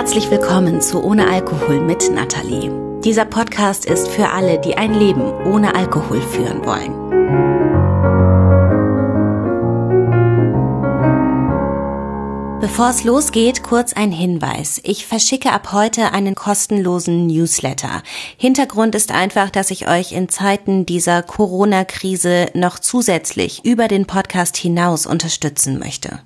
Herzlich willkommen zu Ohne Alkohol mit Nathalie. Dieser Podcast ist für alle, die ein Leben ohne Alkohol führen wollen. Bevor es losgeht, kurz ein Hinweis. Ich verschicke ab heute einen kostenlosen Newsletter. Hintergrund ist einfach, dass ich euch in Zeiten dieser Corona-Krise noch zusätzlich über den Podcast hinaus unterstützen möchte.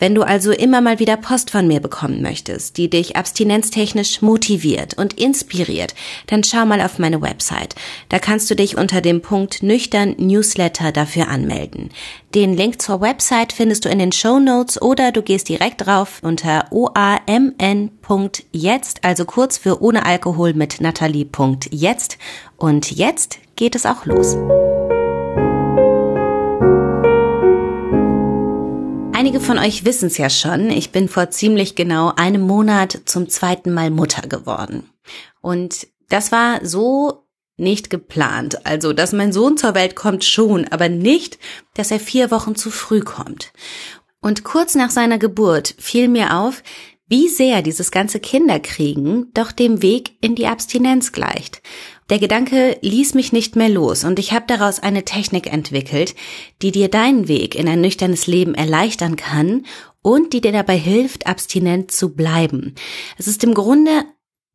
Wenn du also immer mal wieder Post von mir bekommen möchtest, die dich abstinenztechnisch motiviert und inspiriert, dann schau mal auf meine Website. Da kannst du dich unter dem Punkt nüchtern Newsletter dafür anmelden. Den Link zur Website findest du in den Show Notes oder du gehst direkt drauf unter oamn.jetzt, also kurz für ohne Alkohol mit Natalie.jetzt. Und jetzt geht es auch los. Einige von euch wissen es ja schon, ich bin vor ziemlich genau einem Monat zum zweiten Mal Mutter geworden. Und das war so nicht geplant. Also, dass mein Sohn zur Welt kommt schon, aber nicht, dass er vier Wochen zu früh kommt. Und kurz nach seiner Geburt fiel mir auf, wie sehr dieses ganze Kinderkriegen doch dem Weg in die Abstinenz gleicht. Der Gedanke ließ mich nicht mehr los und ich habe daraus eine Technik entwickelt, die dir deinen Weg in ein nüchternes Leben erleichtern kann und die dir dabei hilft, abstinent zu bleiben. Es ist im Grunde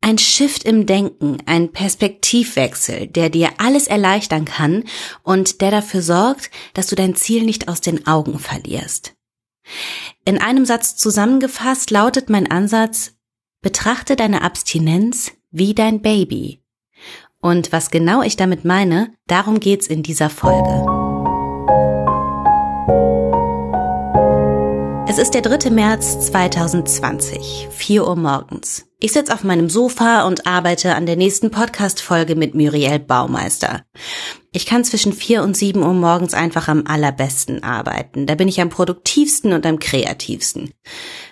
ein Shift im Denken, ein Perspektivwechsel, der dir alles erleichtern kann und der dafür sorgt, dass du dein Ziel nicht aus den Augen verlierst. In einem Satz zusammengefasst lautet mein Ansatz, betrachte deine Abstinenz wie dein Baby. Und was genau ich damit meine, darum geht's in dieser Folge. Es ist der 3. März 2020, 4 Uhr morgens. Ich sitze auf meinem Sofa und arbeite an der nächsten Podcast-Folge mit Muriel Baumeister. Ich kann zwischen 4 und 7 Uhr morgens einfach am allerbesten arbeiten. Da bin ich am produktivsten und am kreativsten.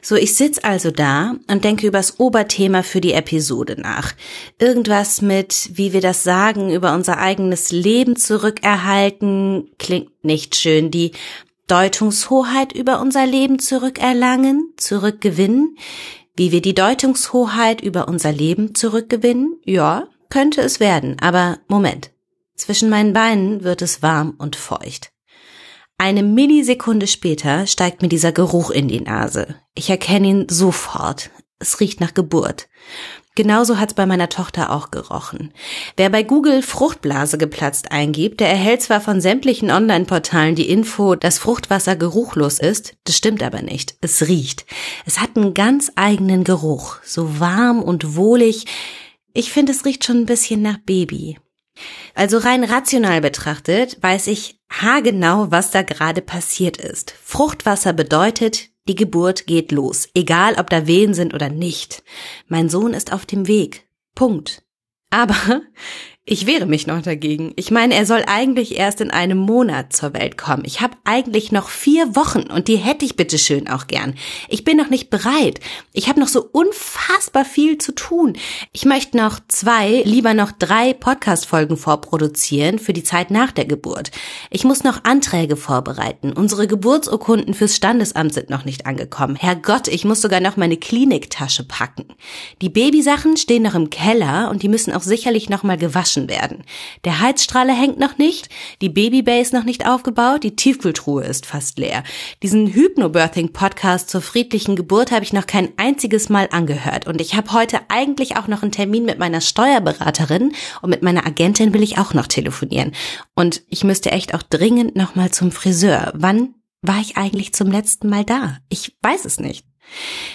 So, ich sitz also da und denke über das Oberthema für die Episode nach. Irgendwas mit, wie wir das sagen, über unser eigenes Leben zurückerhalten, klingt nicht schön. Die Deutungshoheit über unser Leben zurückerlangen, zurückgewinnen, wie wir die Deutungshoheit über unser Leben zurückgewinnen? Ja, könnte es werden, aber Moment. Zwischen meinen Beinen wird es warm und feucht. Eine Millisekunde später steigt mir dieser Geruch in die Nase. Ich erkenne ihn sofort. Es riecht nach Geburt. Genauso hat's bei meiner Tochter auch gerochen. Wer bei Google Fruchtblase geplatzt eingibt, der erhält zwar von sämtlichen Online-Portalen die Info, dass Fruchtwasser geruchlos ist, das stimmt aber nicht. Es riecht. Es hat einen ganz eigenen Geruch, so warm und wohlig. Ich finde, es riecht schon ein bisschen nach Baby. Also rein rational betrachtet weiß ich haargenau, was da gerade passiert ist. Fruchtwasser bedeutet, die Geburt geht los, egal ob da Wehen sind oder nicht. Mein Sohn ist auf dem Weg. Punkt. Aber ich wehre mich noch dagegen. Ich meine, er soll eigentlich erst in einem Monat zur Welt kommen. Ich habe eigentlich noch vier Wochen und die hätte ich bitteschön auch gern. Ich bin noch nicht bereit. Ich habe noch so unfassbar viel zu tun. Ich möchte noch zwei, lieber noch drei Podcast-Folgen vorproduzieren für die Zeit nach der Geburt. Ich muss noch Anträge vorbereiten. Unsere Geburtsurkunden fürs Standesamt sind noch nicht angekommen. Herrgott, ich muss sogar noch meine Kliniktasche packen. Die Babysachen stehen noch im Keller und die müssen auch sicherlich noch mal gewaschen gewaschen werden. Der Heizstrahler hängt noch nicht, die Babybay ist noch nicht aufgebaut, die Tiefkühltruhe ist fast leer. Diesen Hypnobirthing-Podcast zur friedlichen Geburt habe ich noch kein einziges Mal angehört und ich habe heute eigentlich auch noch einen Termin mit meiner Steuerberaterin und mit meiner Agentin will ich auch noch telefonieren. Und ich müsste echt auch dringend noch mal zum Friseur. Wann war ich eigentlich zum letzten Mal da? Ich weiß es nicht.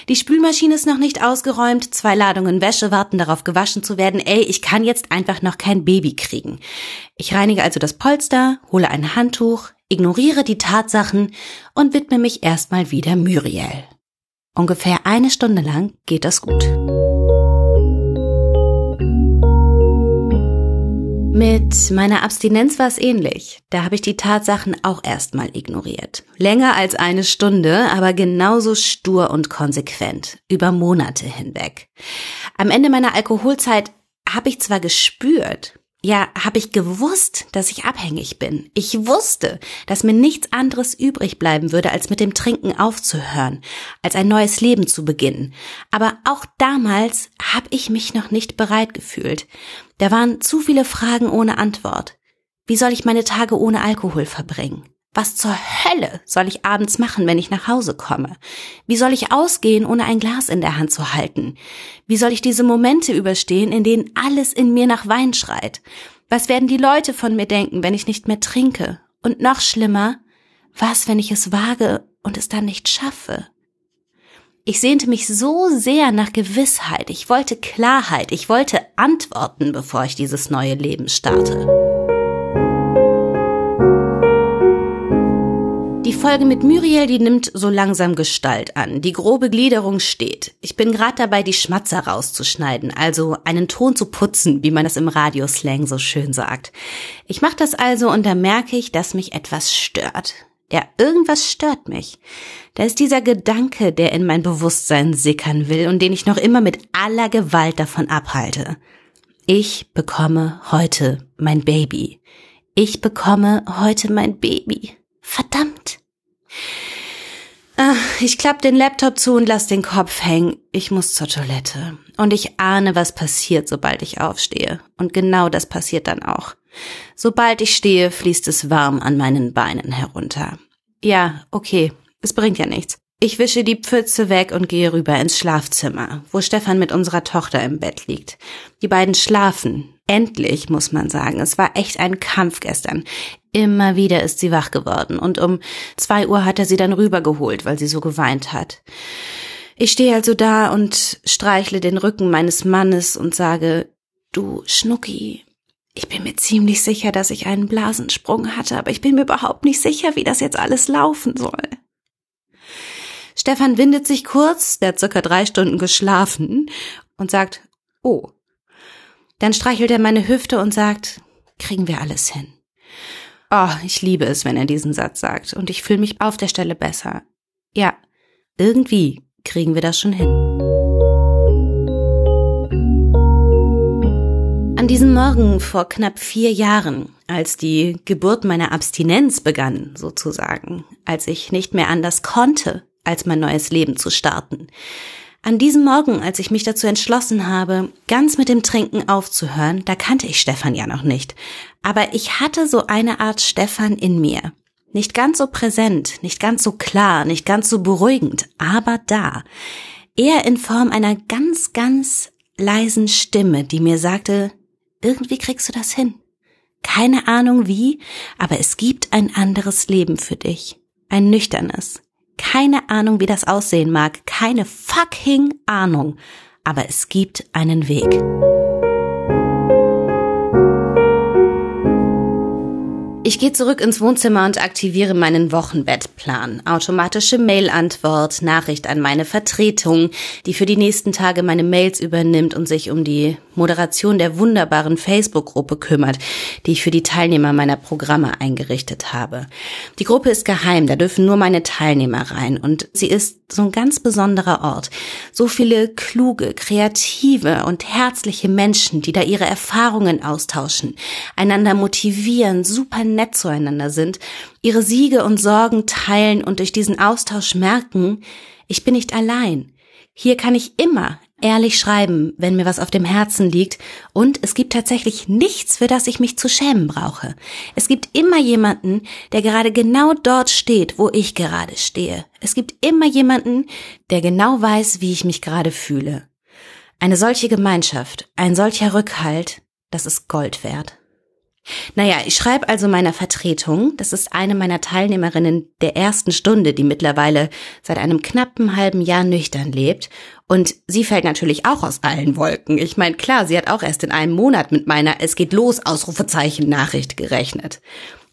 Die Spülmaschine ist noch nicht ausgeräumt, zwei Ladungen Wäsche warten darauf gewaschen zu werden. Ey, ich kann jetzt einfach noch kein Baby kriegen. Ich reinige also das Polster, hole ein Handtuch, ignoriere die Tatsachen und widme mich erstmal wieder Muriel. Ungefähr eine Stunde lang geht das gut. Mit meiner Abstinenz war es ähnlich. Da habe ich die Tatsachen auch erstmal ignoriert. Länger als eine Stunde, aber genauso stur und konsequent. Über Monate hinweg. Am Ende meiner Alkoholzeit habe ich zwar gespürt, ja, habe ich gewusst, dass ich abhängig bin. Ich wusste, dass mir nichts anderes übrig bleiben würde, als mit dem Trinken aufzuhören, als ein neues Leben zu beginnen. Aber auch damals habe ich mich noch nicht bereit gefühlt. Da waren zu viele Fragen ohne Antwort. Wie soll ich meine Tage ohne Alkohol verbringen? Was zur Hölle soll ich abends machen, wenn ich nach Hause komme? Wie soll ich ausgehen, ohne ein Glas in der Hand zu halten? Wie soll ich diese Momente überstehen, in denen alles in mir nach Wein schreit? Was werden die Leute von mir denken, wenn ich nicht mehr trinke? Und noch schlimmer, was, wenn ich es wage und es dann nicht schaffe? Ich sehnte mich so sehr nach Gewissheit, ich wollte Klarheit, ich wollte Antworten, bevor ich dieses neue Leben starte. Die Folge mit Muriel, die nimmt so langsam Gestalt an. Die grobe Gliederung steht. Ich bin gerade dabei, die Schmatzer rauszuschneiden, also einen Ton zu putzen, wie man das im Radioslang so schön sagt. Ich mache das also und da merke ich, dass mich etwas stört. Ja, irgendwas stört mich. Da ist dieser Gedanke, der in mein Bewusstsein sickern will und den ich noch immer mit aller Gewalt davon abhalte. Ich bekomme heute mein Baby. Ich bekomme heute mein Baby. Verdammt. Ach, ich klapp den Laptop zu und lass den Kopf hängen. Ich muss zur Toilette. Und ich ahne, was passiert, sobald ich aufstehe. Und genau das passiert dann auch. Sobald ich stehe, fließt es warm an meinen Beinen herunter. Ja, okay, es bringt ja nichts. Ich wische die Pfütze weg und gehe rüber ins Schlafzimmer, wo Stefan mit unserer Tochter im Bett liegt. Die beiden schlafen. Endlich, muss man sagen. Es war echt ein Kampf gestern. Immer wieder ist sie wach geworden und um zwei Uhr hat er sie dann rübergeholt, weil sie so geweint hat. Ich stehe also da und streichle den Rücken meines Mannes und sage, du Schnucki, ich bin mir ziemlich sicher, dass ich einen Blasensprung hatte, aber ich bin mir überhaupt nicht sicher, wie das jetzt alles laufen soll. Stefan windet sich kurz, der hat circa drei Stunden geschlafen, und sagt, oh. Dann streichelt er meine Hüfte und sagt, kriegen wir alles hin. Oh, ich liebe es, wenn er diesen Satz sagt, und ich fühle mich auf der Stelle besser. Ja, irgendwie kriegen wir das schon hin. An diesem Morgen vor knapp vier Jahren, als die Geburt meiner Abstinenz begann, sozusagen, als ich nicht mehr anders konnte, als mein neues Leben zu starten. An diesem Morgen, als ich mich dazu entschlossen habe, ganz mit dem Trinken aufzuhören, da kannte ich Stefan ja noch nicht. Aber ich hatte so eine Art Stefan in mir. Nicht ganz so präsent, nicht ganz so klar, nicht ganz so beruhigend, aber da. Eher in Form einer ganz, ganz leisen Stimme, die mir sagte, irgendwie kriegst du das hin. Keine Ahnung wie, aber es gibt ein anderes Leben für dich. Ein nüchternes, keine Ahnung, wie das aussehen mag. Keine fucking Ahnung. Aber es gibt einen Weg. Ich gehe zurück ins Wohnzimmer und aktiviere meinen Wochenbettplan. Automatische Mail-Antwort, Nachricht an meine Vertretung, die für die nächsten Tage meine Mails übernimmt und sich um die Moderation der wunderbaren Facebook-Gruppe kümmert, die ich für die Teilnehmer meiner Programme eingerichtet habe. Die Gruppe ist geheim, da dürfen nur meine Teilnehmer rein und sie ist so ein ganz besonderer Ort. So viele kluge, kreative und herzliche Menschen, die da ihre Erfahrungen austauschen, einander motivieren, super nett zueinander sind, ihre Siege und Sorgen teilen und durch diesen Austausch merken, ich bin nicht allein. Hier kann ich immer ehrlich schreiben, wenn mir was auf dem Herzen liegt, und es gibt tatsächlich nichts, für das ich mich zu schämen brauche. Es gibt immer jemanden, der gerade genau dort steht, wo ich gerade stehe. Es gibt immer jemanden, der genau weiß, wie ich mich gerade fühle. Eine solche Gemeinschaft, ein solcher Rückhalt, das ist Gold wert. Naja, ich schreibe also meiner Vertretung, das ist eine meiner Teilnehmerinnen der ersten Stunde, die mittlerweile seit einem knappen halben Jahr nüchtern lebt. Und sie fällt natürlich auch aus allen Wolken. Ich meine, klar, sie hat auch erst in einem Monat mit meiner Es geht los Ausrufezeichen Nachricht gerechnet.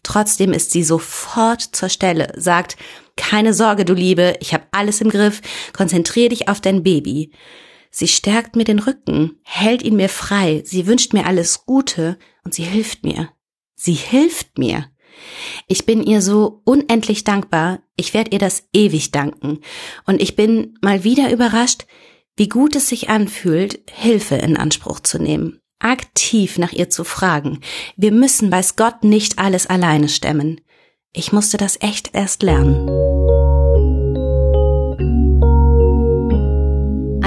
Trotzdem ist sie sofort zur Stelle, sagt, keine Sorge, du Liebe, ich habe alles im Griff, konzentrier dich auf dein Baby. Sie stärkt mir den Rücken, hält ihn mir frei, sie wünscht mir alles Gute und sie hilft mir. Sie hilft mir. Ich bin ihr so unendlich dankbar, ich werde ihr das ewig danken. Und ich bin mal wieder überrascht, wie gut es sich anfühlt, Hilfe in Anspruch zu nehmen. aktiv nach ihr zu fragen. Wir müssen, weiß Gott, nicht alles alleine stemmen. Ich musste das echt erst lernen.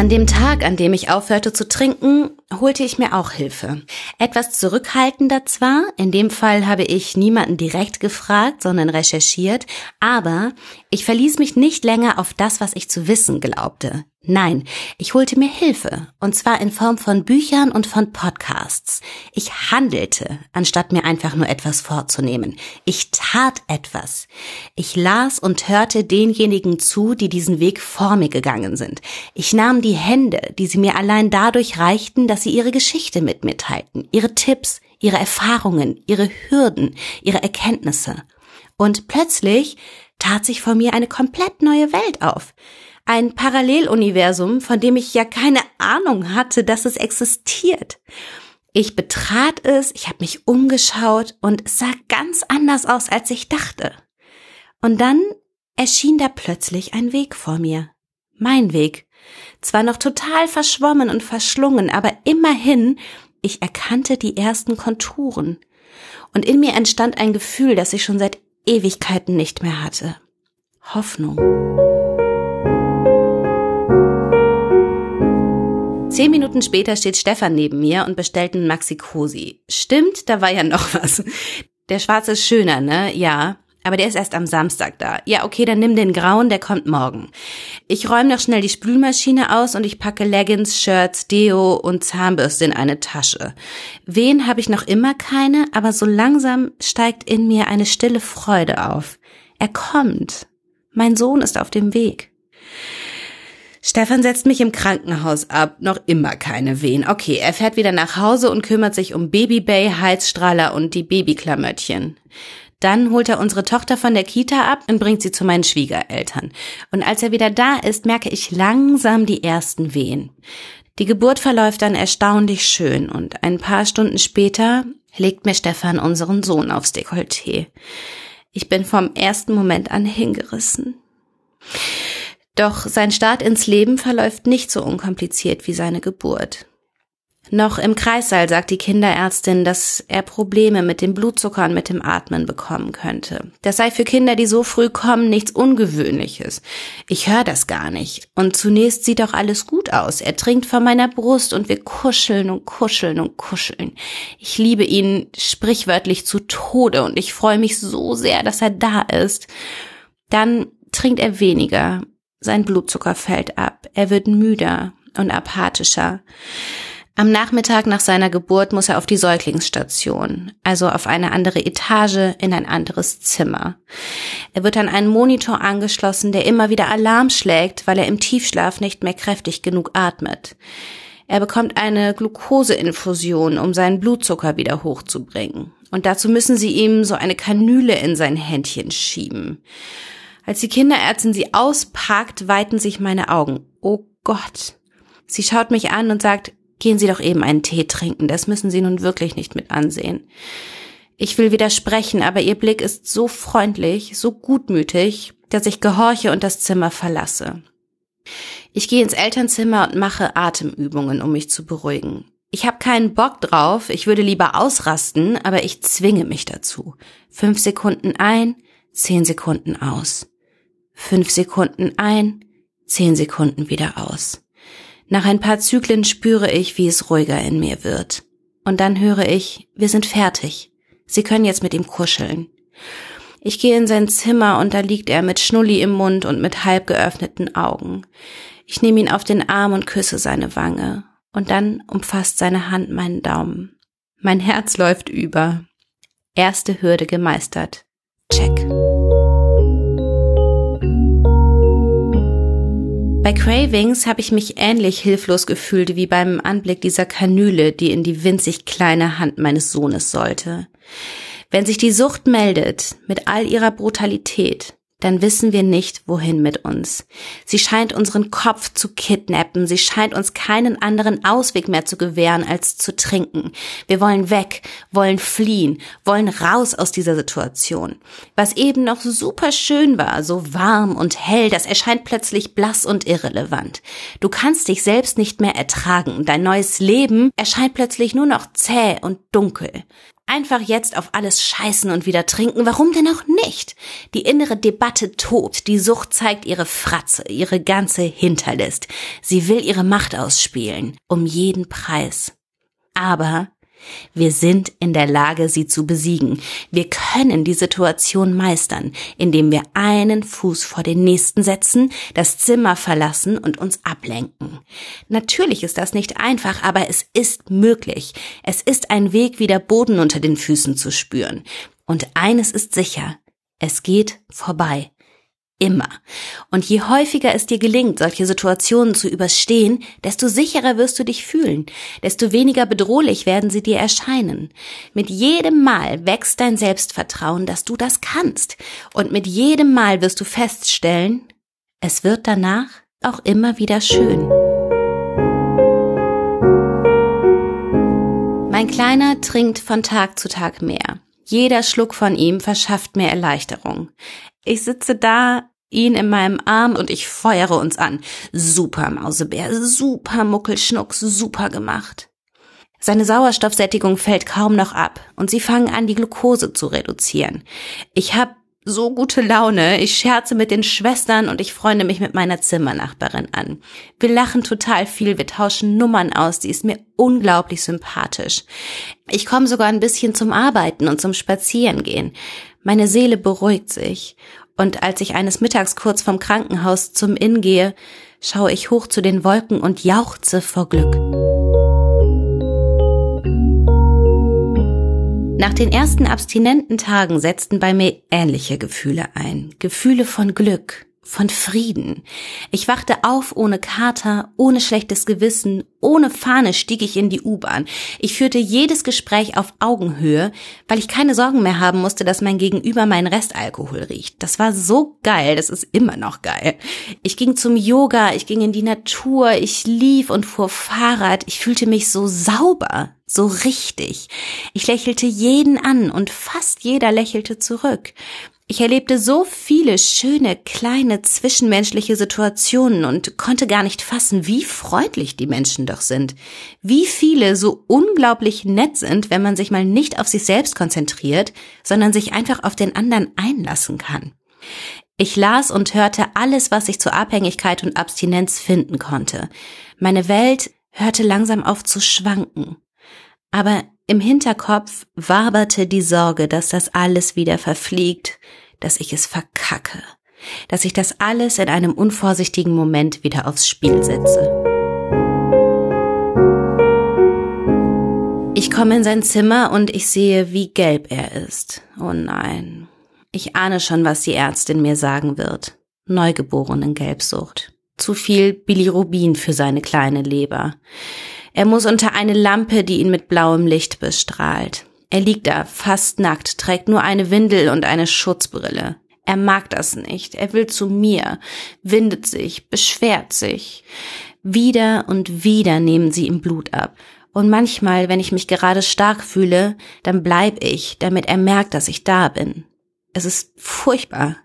An dem Tag, an dem ich aufhörte zu trinken, holte ich mir auch Hilfe. Etwas zurückhaltender zwar, in dem Fall habe ich niemanden direkt gefragt, sondern recherchiert, aber ich verließ mich nicht länger auf das, was ich zu wissen glaubte. Nein, ich holte mir Hilfe, und zwar in Form von Büchern und von Podcasts. Ich handelte, anstatt mir einfach nur etwas vorzunehmen. Ich tat etwas. Ich las und hörte denjenigen zu, die diesen Weg vor mir gegangen sind. Ich nahm die Hände, die sie mir allein dadurch reichten, dass sie ihre Geschichte mit mir teilten, ihre Tipps, ihre Erfahrungen, ihre Hürden, ihre Erkenntnisse. Und plötzlich tat sich vor mir eine komplett neue Welt auf ein Paralleluniversum, von dem ich ja keine Ahnung hatte, dass es existiert. Ich betrat es, ich habe mich umgeschaut und es sah ganz anders aus, als ich dachte. Und dann erschien da plötzlich ein Weg vor mir. Mein Weg. Zwar noch total verschwommen und verschlungen, aber immerhin, ich erkannte die ersten Konturen. Und in mir entstand ein Gefühl, das ich schon seit Ewigkeiten nicht mehr hatte. Hoffnung. Zehn Minuten später steht Stefan neben mir und bestellt einen Maxi Cosi. Stimmt, da war ja noch was. Der schwarze ist schöner, ne? Ja. Aber der ist erst am Samstag da. Ja, okay, dann nimm den grauen, der kommt morgen. Ich räume noch schnell die Spülmaschine aus und ich packe Leggings, Shirts, Deo und Zahnbürste in eine Tasche. Wen habe ich noch immer keine, aber so langsam steigt in mir eine stille Freude auf. Er kommt. Mein Sohn ist auf dem Weg. Stefan setzt mich im Krankenhaus ab, noch immer keine Wehen. Okay, er fährt wieder nach Hause und kümmert sich um Babybay, Heizstrahler und die Babyklamöttchen. Dann holt er unsere Tochter von der Kita ab und bringt sie zu meinen Schwiegereltern. Und als er wieder da ist, merke ich langsam die ersten Wehen. Die Geburt verläuft dann erstaunlich schön und ein paar Stunden später legt mir Stefan unseren Sohn aufs Dekolleté. Ich bin vom ersten Moment an hingerissen. Doch sein Start ins Leben verläuft nicht so unkompliziert wie seine Geburt. Noch im Kreissaal sagt die Kinderärztin, dass er Probleme mit dem Blutzucker und mit dem Atmen bekommen könnte. Das sei für Kinder, die so früh kommen, nichts Ungewöhnliches. Ich höre das gar nicht. Und zunächst sieht auch alles gut aus. Er trinkt von meiner Brust und wir kuscheln und kuscheln und kuscheln. Ich liebe ihn sprichwörtlich zu Tode und ich freue mich so sehr, dass er da ist. Dann trinkt er weniger sein Blutzucker fällt ab. Er wird müder und apathischer. Am Nachmittag nach seiner Geburt muss er auf die Säuglingsstation, also auf eine andere Etage in ein anderes Zimmer. Er wird an einen Monitor angeschlossen, der immer wieder Alarm schlägt, weil er im Tiefschlaf nicht mehr kräftig genug atmet. Er bekommt eine Glukoseinfusion, um seinen Blutzucker wieder hochzubringen. Und dazu müssen sie ihm so eine Kanüle in sein Händchen schieben. Als die Kinderärztin sie auspackt, weiten sich meine Augen. Oh Gott. Sie schaut mich an und sagt, gehen Sie doch eben einen Tee trinken, das müssen Sie nun wirklich nicht mit ansehen. Ich will widersprechen, aber Ihr Blick ist so freundlich, so gutmütig, dass ich gehorche und das Zimmer verlasse. Ich gehe ins Elternzimmer und mache Atemübungen, um mich zu beruhigen. Ich habe keinen Bock drauf, ich würde lieber ausrasten, aber ich zwinge mich dazu. Fünf Sekunden ein, zehn Sekunden aus. Fünf Sekunden ein, zehn Sekunden wieder aus. Nach ein paar Zyklen spüre ich, wie es ruhiger in mir wird. Und dann höre ich, wir sind fertig. Sie können jetzt mit ihm kuscheln. Ich gehe in sein Zimmer und da liegt er mit Schnulli im Mund und mit halb geöffneten Augen. Ich nehme ihn auf den Arm und küsse seine Wange. Und dann umfasst seine Hand meinen Daumen. Mein Herz läuft über. Erste Hürde gemeistert. Check. Bei Cravings habe ich mich ähnlich hilflos gefühlt wie beim Anblick dieser Kanüle, die in die winzig kleine Hand meines Sohnes sollte. Wenn sich die Sucht meldet, mit all ihrer Brutalität, dann wissen wir nicht, wohin mit uns. Sie scheint unseren Kopf zu kidnappen, sie scheint uns keinen anderen Ausweg mehr zu gewähren, als zu trinken. Wir wollen weg, wollen fliehen, wollen raus aus dieser Situation. Was eben noch super schön war, so warm und hell, das erscheint plötzlich blass und irrelevant. Du kannst dich selbst nicht mehr ertragen, dein neues Leben erscheint plötzlich nur noch zäh und dunkel. Einfach jetzt auf alles scheißen und wieder trinken, warum denn auch nicht? Die innere Debatte tobt, die Sucht zeigt ihre Fratze, ihre ganze Hinterlist. Sie will ihre Macht ausspielen, um jeden Preis. Aber wir sind in der Lage, sie zu besiegen. Wir können die Situation meistern, indem wir einen Fuß vor den nächsten setzen, das Zimmer verlassen und uns ablenken. Natürlich ist das nicht einfach, aber es ist möglich. Es ist ein Weg, wieder Boden unter den Füßen zu spüren. Und eines ist sicher, es geht vorbei. Immer. Und je häufiger es dir gelingt, solche Situationen zu überstehen, desto sicherer wirst du dich fühlen, desto weniger bedrohlich werden sie dir erscheinen. Mit jedem Mal wächst dein Selbstvertrauen, dass du das kannst. Und mit jedem Mal wirst du feststellen, es wird danach auch immer wieder schön. Mein Kleiner trinkt von Tag zu Tag mehr. Jeder Schluck von ihm verschafft mir Erleichterung. Ich sitze da, ihn in meinem Arm und ich feuere uns an. Super Mausebär, super Muckelschnucks, super gemacht. Seine Sauerstoffsättigung fällt kaum noch ab und sie fangen an, die Glucose zu reduzieren. Ich hab so gute Laune, ich scherze mit den Schwestern und ich freunde mich mit meiner Zimmernachbarin an. Wir lachen total viel, wir tauschen Nummern aus, die ist mir unglaublich sympathisch. Ich komme sogar ein bisschen zum Arbeiten und zum Spazierengehen. Meine Seele beruhigt sich. Und als ich eines Mittags kurz vom Krankenhaus zum Inn gehe, schaue ich hoch zu den Wolken und jauchze vor Glück. Nach den ersten abstinenten Tagen setzten bei mir ähnliche Gefühle ein. Gefühle von Glück, von Frieden. Ich wachte auf ohne Kater, ohne schlechtes Gewissen, ohne Fahne stieg ich in die U-Bahn. Ich führte jedes Gespräch auf Augenhöhe, weil ich keine Sorgen mehr haben musste, dass mein Gegenüber meinen Restalkohol riecht. Das war so geil, das ist immer noch geil. Ich ging zum Yoga, ich ging in die Natur, ich lief und fuhr Fahrrad, ich fühlte mich so sauber, so richtig. Ich lächelte jeden an und fast jeder lächelte zurück. Ich erlebte so viele schöne, kleine zwischenmenschliche Situationen und konnte gar nicht fassen, wie freundlich die Menschen doch sind. Wie viele so unglaublich nett sind, wenn man sich mal nicht auf sich selbst konzentriert, sondern sich einfach auf den anderen einlassen kann. Ich las und hörte alles, was ich zur Abhängigkeit und Abstinenz finden konnte. Meine Welt hörte langsam auf zu schwanken. Aber im Hinterkopf waberte die Sorge, dass das alles wieder verfliegt, dass ich es verkacke, dass ich das alles in einem unvorsichtigen Moment wieder aufs Spiel setze. Ich komme in sein Zimmer und ich sehe, wie gelb er ist. Oh nein. Ich ahne schon, was die Ärztin mir sagen wird. Neugeborenen Gelbsucht. Zu viel Bilirubin für seine kleine Leber. Er muss unter eine Lampe, die ihn mit blauem Licht bestrahlt. Er liegt da, fast nackt, trägt nur eine Windel und eine Schutzbrille. Er mag das nicht. Er will zu mir, windet sich, beschwert sich. Wieder und wieder nehmen sie ihm Blut ab. Und manchmal, wenn ich mich gerade stark fühle, dann bleib ich, damit er merkt, dass ich da bin. Es ist furchtbar.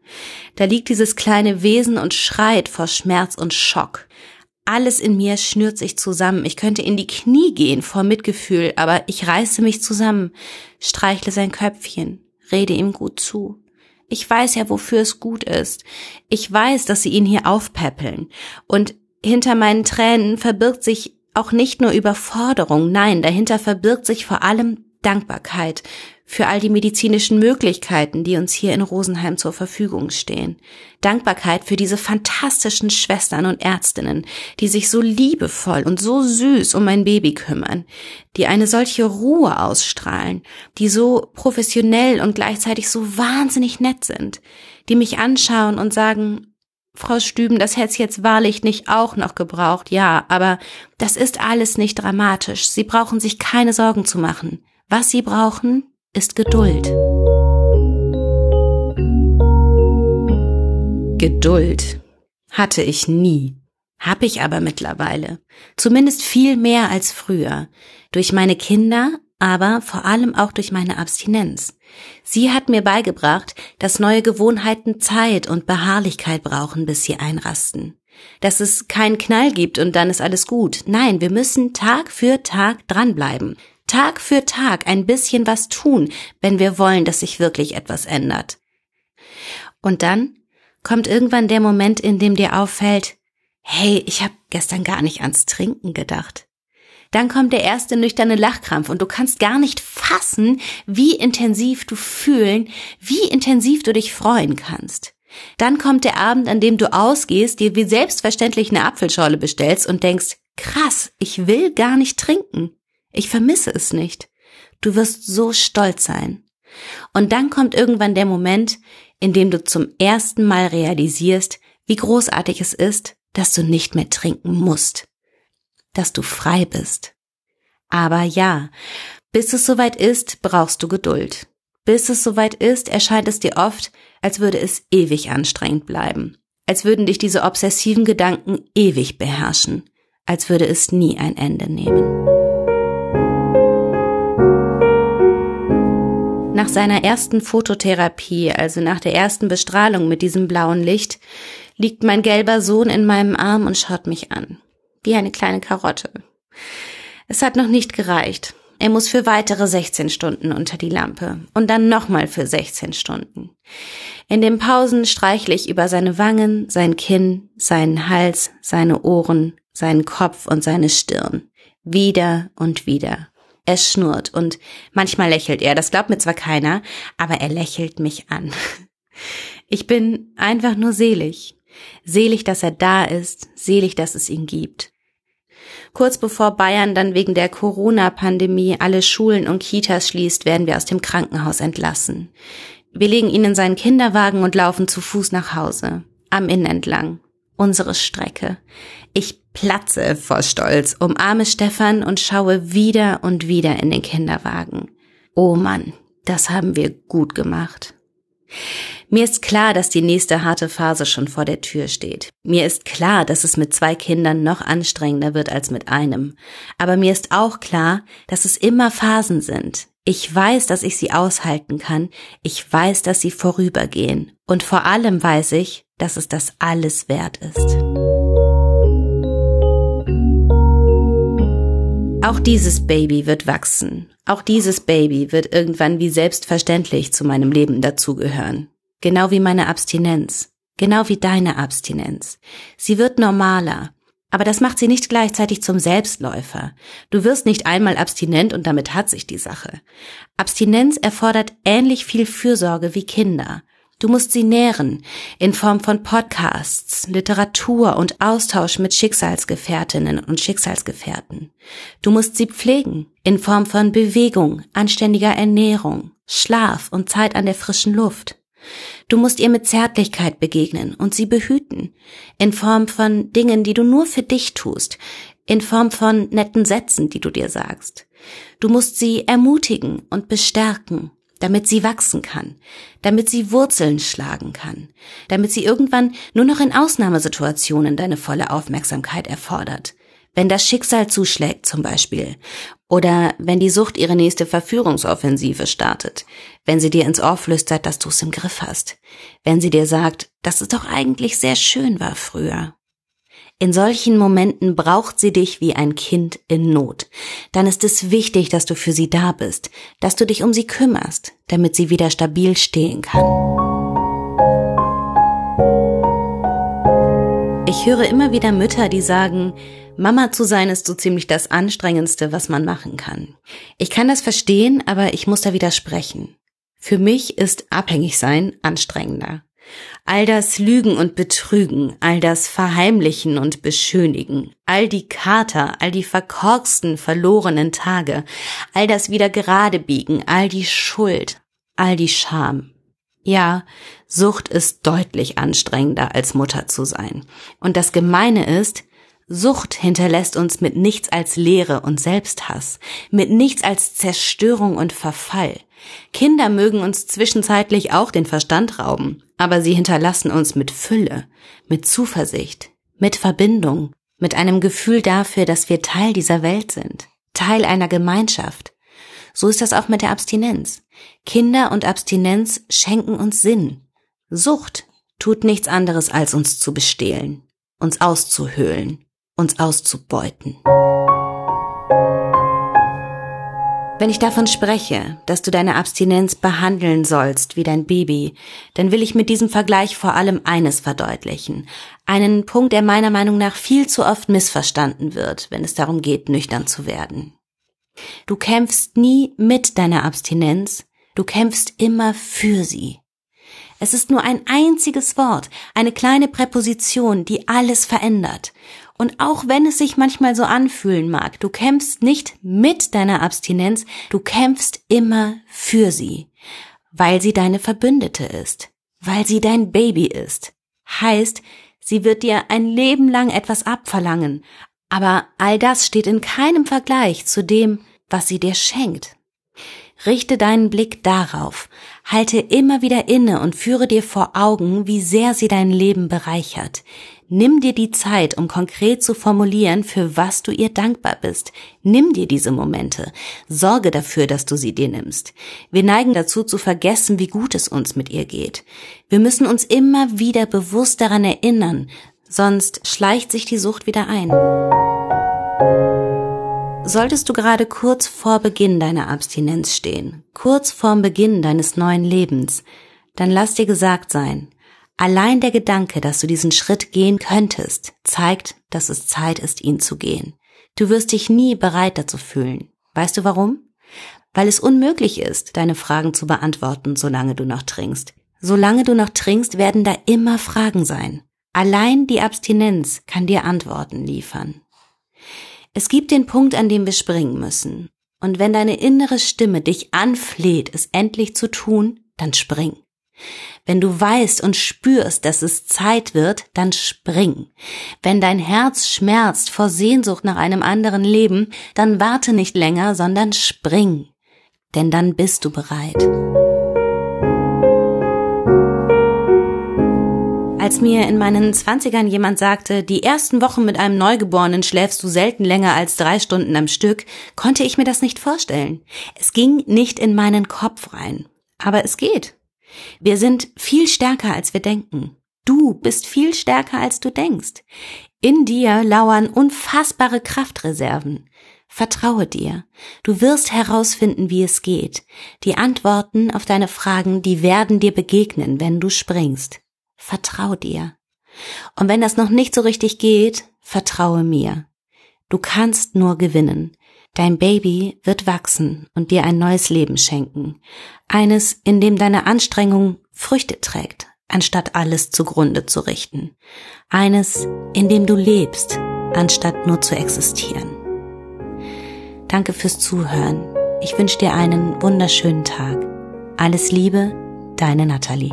Da liegt dieses kleine Wesen und schreit vor Schmerz und Schock. Alles in mir schnürt sich zusammen. Ich könnte in die Knie gehen vor Mitgefühl, aber ich reiße mich zusammen, streichle sein Köpfchen, rede ihm gut zu. Ich weiß ja, wofür es gut ist. Ich weiß, dass sie ihn hier aufpäppeln. Und hinter meinen Tränen verbirgt sich auch nicht nur Überforderung, nein, dahinter verbirgt sich vor allem Dankbarkeit für all die medizinischen Möglichkeiten, die uns hier in Rosenheim zur Verfügung stehen. Dankbarkeit für diese fantastischen Schwestern und Ärztinnen, die sich so liebevoll und so süß um mein Baby kümmern, die eine solche Ruhe ausstrahlen, die so professionell und gleichzeitig so wahnsinnig nett sind, die mich anschauen und sagen, Frau Stüben, das hätte jetzt wahrlich nicht auch noch gebraucht, ja, aber das ist alles nicht dramatisch. Sie brauchen sich keine Sorgen zu machen. Was Sie brauchen, ist Geduld. Geduld hatte ich nie. Hab ich aber mittlerweile. Zumindest viel mehr als früher. Durch meine Kinder, aber vor allem auch durch meine Abstinenz. Sie hat mir beigebracht, dass neue Gewohnheiten Zeit und Beharrlichkeit brauchen, bis sie einrasten. Dass es keinen Knall gibt und dann ist alles gut. Nein, wir müssen Tag für Tag dranbleiben. Tag für Tag ein bisschen was tun, wenn wir wollen, dass sich wirklich etwas ändert. Und dann kommt irgendwann der Moment, in dem dir auffällt, hey, ich habe gestern gar nicht ans Trinken gedacht. Dann kommt der erste nüchterne Lachkrampf und du kannst gar nicht fassen, wie intensiv du fühlen, wie intensiv du dich freuen kannst. Dann kommt der Abend, an dem du ausgehst, dir wie selbstverständlich eine Apfelschorle bestellst und denkst, krass, ich will gar nicht trinken. Ich vermisse es nicht. Du wirst so stolz sein. Und dann kommt irgendwann der Moment, in dem du zum ersten Mal realisierst, wie großartig es ist, dass du nicht mehr trinken musst, dass du frei bist. Aber ja, bis es soweit ist, brauchst du Geduld. Bis es soweit ist, erscheint es dir oft, als würde es ewig anstrengend bleiben, als würden dich diese obsessiven Gedanken ewig beherrschen, als würde es nie ein Ende nehmen. Nach seiner ersten Fototherapie, also nach der ersten Bestrahlung mit diesem blauen Licht, liegt mein gelber Sohn in meinem Arm und schaut mich an. Wie eine kleine Karotte. Es hat noch nicht gereicht. Er muss für weitere 16 Stunden unter die Lampe und dann nochmal für 16 Stunden. In den Pausen streichle ich über seine Wangen, sein Kinn, seinen Hals, seine Ohren, seinen Kopf und seine Stirn. Wieder und wieder. Es schnurrt und manchmal lächelt er. Das glaubt mir zwar keiner, aber er lächelt mich an. Ich bin einfach nur selig. Selig, dass er da ist, selig, dass es ihn gibt. Kurz bevor Bayern dann wegen der Corona-Pandemie alle Schulen und Kitas schließt, werden wir aus dem Krankenhaus entlassen. Wir legen ihn in seinen Kinderwagen und laufen zu Fuß nach Hause, am Inn entlang. Unsere Strecke. Ich platze vor Stolz, umarme Stefan und schaue wieder und wieder in den Kinderwagen. Oh Mann, das haben wir gut gemacht. Mir ist klar, dass die nächste harte Phase schon vor der Tür steht. Mir ist klar, dass es mit zwei Kindern noch anstrengender wird als mit einem. Aber mir ist auch klar, dass es immer Phasen sind. Ich weiß, dass ich sie aushalten kann. Ich weiß, dass sie vorübergehen. Und vor allem weiß ich, dass es das alles wert ist. Auch dieses Baby wird wachsen. Auch dieses Baby wird irgendwann wie selbstverständlich zu meinem Leben dazugehören. Genau wie meine Abstinenz. Genau wie deine Abstinenz. Sie wird normaler. Aber das macht sie nicht gleichzeitig zum Selbstläufer. Du wirst nicht einmal abstinent und damit hat sich die Sache. Abstinenz erfordert ähnlich viel Fürsorge wie Kinder. Du musst sie nähren in Form von Podcasts, Literatur und Austausch mit Schicksalsgefährtinnen und Schicksalsgefährten. Du musst sie pflegen in Form von Bewegung, anständiger Ernährung, Schlaf und Zeit an der frischen Luft. Du musst ihr mit Zärtlichkeit begegnen und sie behüten, in Form von Dingen, die du nur für dich tust, in Form von netten Sätzen, die du dir sagst. Du musst sie ermutigen und bestärken damit sie wachsen kann, damit sie Wurzeln schlagen kann, damit sie irgendwann nur noch in Ausnahmesituationen deine volle Aufmerksamkeit erfordert. Wenn das Schicksal zuschlägt zum Beispiel, oder wenn die Sucht ihre nächste Verführungsoffensive startet, wenn sie dir ins Ohr flüstert, dass du es im Griff hast, wenn sie dir sagt, dass es doch eigentlich sehr schön war früher, in solchen Momenten braucht sie dich wie ein Kind in Not. Dann ist es wichtig, dass du für sie da bist, dass du dich um sie kümmerst, damit sie wieder stabil stehen kann. Ich höre immer wieder Mütter, die sagen, Mama zu sein ist so ziemlich das Anstrengendste, was man machen kann. Ich kann das verstehen, aber ich muss da widersprechen. Für mich ist abhängig sein anstrengender. All das Lügen und Betrügen, all das Verheimlichen und Beschönigen, all die Kater, all die verkorksten, verlorenen Tage, all das wieder gerade biegen, all die Schuld, all die Scham. Ja, Sucht ist deutlich anstrengender als Mutter zu sein. Und das Gemeine ist, Sucht hinterlässt uns mit nichts als Leere und Selbsthass, mit nichts als Zerstörung und Verfall. Kinder mögen uns zwischenzeitlich auch den Verstand rauben, aber sie hinterlassen uns mit Fülle, mit Zuversicht, mit Verbindung, mit einem Gefühl dafür, dass wir Teil dieser Welt sind, Teil einer Gemeinschaft. So ist das auch mit der Abstinenz. Kinder und Abstinenz schenken uns Sinn. Sucht tut nichts anderes als uns zu bestehlen, uns auszuhöhlen, uns auszubeuten. Wenn ich davon spreche, dass du deine Abstinenz behandeln sollst wie dein Baby, dann will ich mit diesem Vergleich vor allem eines verdeutlichen. Einen Punkt, der meiner Meinung nach viel zu oft missverstanden wird, wenn es darum geht, nüchtern zu werden. Du kämpfst nie mit deiner Abstinenz, du kämpfst immer für sie. Es ist nur ein einziges Wort, eine kleine Präposition, die alles verändert. Und auch wenn es sich manchmal so anfühlen mag, du kämpfst nicht mit deiner Abstinenz, du kämpfst immer für sie, weil sie deine Verbündete ist, weil sie dein Baby ist. Heißt, sie wird dir ein Leben lang etwas abverlangen, aber all das steht in keinem Vergleich zu dem, was sie dir schenkt. Richte deinen Blick darauf, halte immer wieder inne und führe dir vor Augen, wie sehr sie dein Leben bereichert. Nimm dir die Zeit, um konkret zu formulieren, für was du ihr dankbar bist. Nimm dir diese Momente. Sorge dafür, dass du sie dir nimmst. Wir neigen dazu zu vergessen, wie gut es uns mit ihr geht. Wir müssen uns immer wieder bewusst daran erinnern, sonst schleicht sich die Sucht wieder ein. Solltest du gerade kurz vor Beginn deiner Abstinenz stehen, kurz vorm Beginn deines neuen Lebens, dann lass dir gesagt sein, allein der Gedanke, dass du diesen Schritt gehen könntest, zeigt, dass es Zeit ist, ihn zu gehen. Du wirst dich nie bereit dazu fühlen. Weißt du warum? Weil es unmöglich ist, deine Fragen zu beantworten, solange du noch trinkst. Solange du noch trinkst, werden da immer Fragen sein. Allein die Abstinenz kann dir Antworten liefern. Es gibt den Punkt, an dem wir springen müssen. Und wenn deine innere Stimme dich anfleht, es endlich zu tun, dann spring. Wenn du weißt und spürst, dass es Zeit wird, dann spring. Wenn dein Herz schmerzt vor Sehnsucht nach einem anderen Leben, dann warte nicht länger, sondern spring. Denn dann bist du bereit. Als mir in meinen Zwanzigern jemand sagte, die ersten Wochen mit einem Neugeborenen schläfst du selten länger als drei Stunden am Stück, konnte ich mir das nicht vorstellen. Es ging nicht in meinen Kopf rein. Aber es geht. Wir sind viel stärker, als wir denken. Du bist viel stärker, als du denkst. In dir lauern unfassbare Kraftreserven. Vertraue dir. Du wirst herausfinden, wie es geht. Die Antworten auf deine Fragen, die werden dir begegnen, wenn du springst. Vertrau dir. Und wenn das noch nicht so richtig geht, vertraue mir. Du kannst nur gewinnen. Dein Baby wird wachsen und dir ein neues Leben schenken. Eines, in dem deine Anstrengung Früchte trägt, anstatt alles zugrunde zu richten. Eines, in dem du lebst, anstatt nur zu existieren. Danke fürs Zuhören. Ich wünsche dir einen wunderschönen Tag. Alles Liebe, deine Natalie.